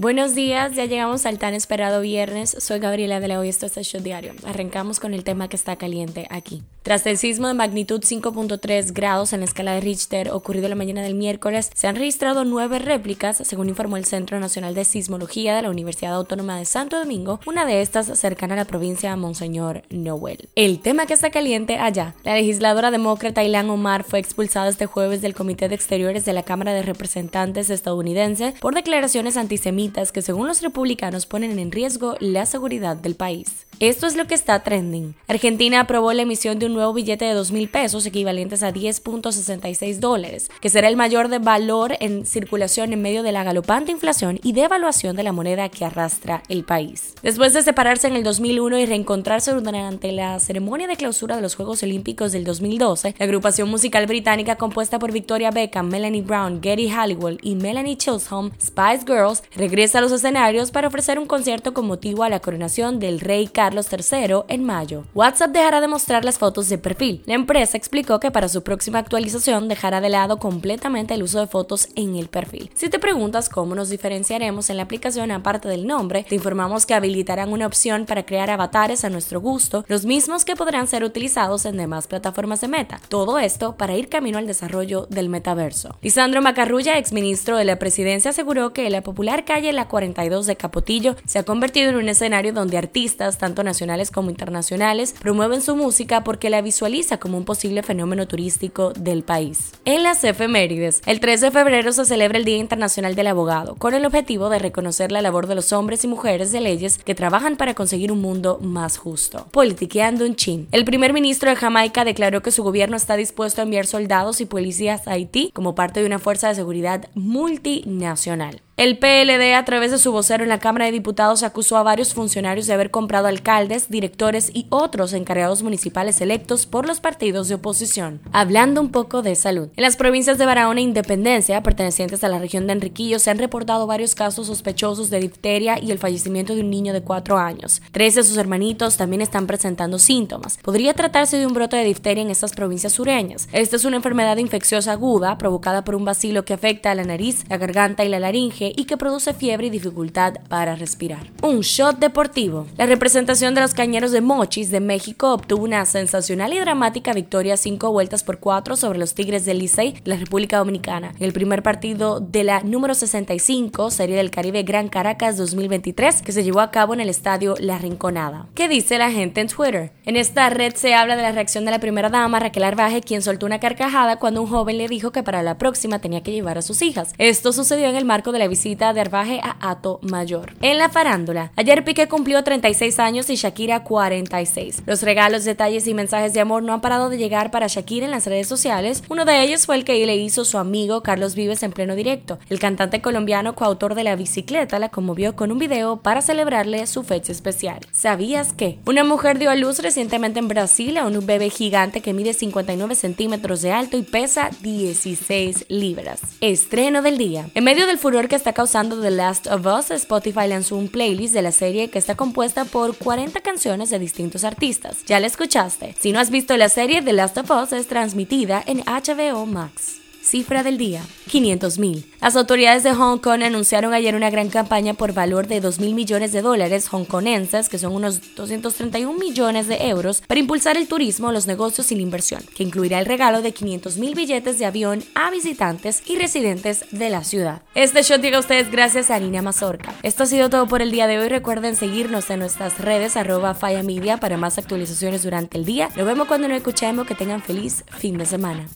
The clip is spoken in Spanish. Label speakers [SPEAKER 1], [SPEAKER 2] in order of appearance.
[SPEAKER 1] Buenos días, ya llegamos al tan esperado viernes. Soy Gabriela de la Hoy, esto es el Show Diario. Arrancamos con el tema que está caliente aquí. Tras el sismo de magnitud 5.3 grados en la escala de Richter ocurrido la mañana del miércoles, se han registrado nueve réplicas, según informó el Centro Nacional de Sismología de la Universidad Autónoma de Santo Domingo, una de estas cercana a la provincia de Monseñor Noel. El tema que está caliente allá. La legisladora demócrata Ilan Omar fue expulsada este jueves del Comité de Exteriores de la Cámara de Representantes estadounidense por declaraciones antisemitas que según los republicanos ponen en riesgo la seguridad del país. Esto es lo que está trending. Argentina aprobó la emisión de un nuevo billete de 2 mil pesos equivalentes a 10.66 dólares, que será el mayor de valor en circulación en medio de la galopante inflación y devaluación de la moneda que arrastra el país. Después de separarse en el 2001 y reencontrarse durante la ceremonia de clausura de los Juegos Olímpicos del 2012, la agrupación musical británica compuesta por Victoria Beckham, Melanie Brown, Getty Halliwell y Melanie Chisholm, Spice Girls, regresa a los escenarios para ofrecer un concierto con motivo a la coronación del rey Carlos Carlos III en mayo. WhatsApp dejará de mostrar las fotos de perfil. La empresa explicó que para su próxima actualización dejará de lado completamente el uso de fotos en el perfil. Si te preguntas cómo nos diferenciaremos en la aplicación aparte del nombre, te informamos que habilitarán una opción para crear avatares a nuestro gusto, los mismos que podrán ser utilizados en demás plataformas de Meta. Todo esto para ir camino al desarrollo del metaverso. Lisandro Macarrulla, exministro de la presidencia, aseguró que la popular calle La 42 de Capotillo se ha convertido en un escenario donde artistas, tanto nacionales como internacionales, promueven su música porque la visualiza como un posible fenómeno turístico del país. En las efemérides, el 3 de febrero se celebra el Día Internacional del Abogado, con el objetivo de reconocer la labor de los hombres y mujeres de leyes que trabajan para conseguir un mundo más justo. Politiqueando un chin. El primer ministro de Jamaica declaró que su gobierno está dispuesto a enviar soldados y policías a Haití como parte de una fuerza de seguridad multinacional. El PLD, a través de su vocero en la Cámara de Diputados, acusó a varios funcionarios de haber comprado alcaldes, directores y otros encargados municipales electos por los partidos de oposición. Hablando un poco de salud. En las provincias de Barahona e Independencia, pertenecientes a la región de Enriquillo, se han reportado varios casos sospechosos de difteria y el fallecimiento de un niño de 4 años. Tres de sus hermanitos también están presentando síntomas. Podría tratarse de un brote de difteria en estas provincias sureñas. Esta es una enfermedad infecciosa aguda provocada por un bacilo que afecta a la nariz, la garganta y la laringe y que produce fiebre y dificultad para respirar. Un shot deportivo. La representación de los cañeros de Mochis de México obtuvo una sensacional y dramática victoria cinco vueltas por cuatro sobre los Tigres del Licey la República Dominicana. El primer partido de la número 65 Serie del Caribe Gran Caracas 2023 que se llevó a cabo en el estadio La Rinconada. ¿Qué dice la gente en Twitter? En esta red se habla de la reacción de la primera dama Raquel Arbaje quien soltó una carcajada cuando un joven le dijo que para la próxima tenía que llevar a sus hijas. Esto sucedió en el marco de la visita visita de Arbaje a Ato Mayor. En la farándula, ayer Piqué cumplió 36 años y Shakira 46. Los regalos, detalles y mensajes de amor no han parado de llegar para Shakira en las redes sociales. Uno de ellos fue el que le hizo su amigo Carlos Vives en pleno directo. El cantante colombiano coautor de La Bicicleta la conmovió con un video para celebrarle su fecha especial. ¿Sabías que? Una mujer dio a luz recientemente en Brasil a un bebé gigante que mide 59 centímetros de alto y pesa 16 libras. Estreno del día. En medio del furor que está causando The Last of Us, Spotify lanzó un playlist de la serie que está compuesta por 40 canciones de distintos artistas. Ya la escuchaste. Si no has visto la serie, The Last of Us es transmitida en HBO Max. Cifra del día, 500.000. Las autoridades de Hong Kong anunciaron ayer una gran campaña por valor de 2.000 millones de dólares hongkonenses, que son unos 231 millones de euros, para impulsar el turismo, los negocios y la inversión, que incluirá el regalo de 500.000 billetes de avión a visitantes y residentes de la ciudad. Este show llega a ustedes gracias a Arina Mazorca. Esto ha sido todo por el día de hoy. Recuerden seguirnos en nuestras redes arroba Faya Media para más actualizaciones durante el día. Nos vemos cuando nos escuchemos. Que tengan feliz fin de semana.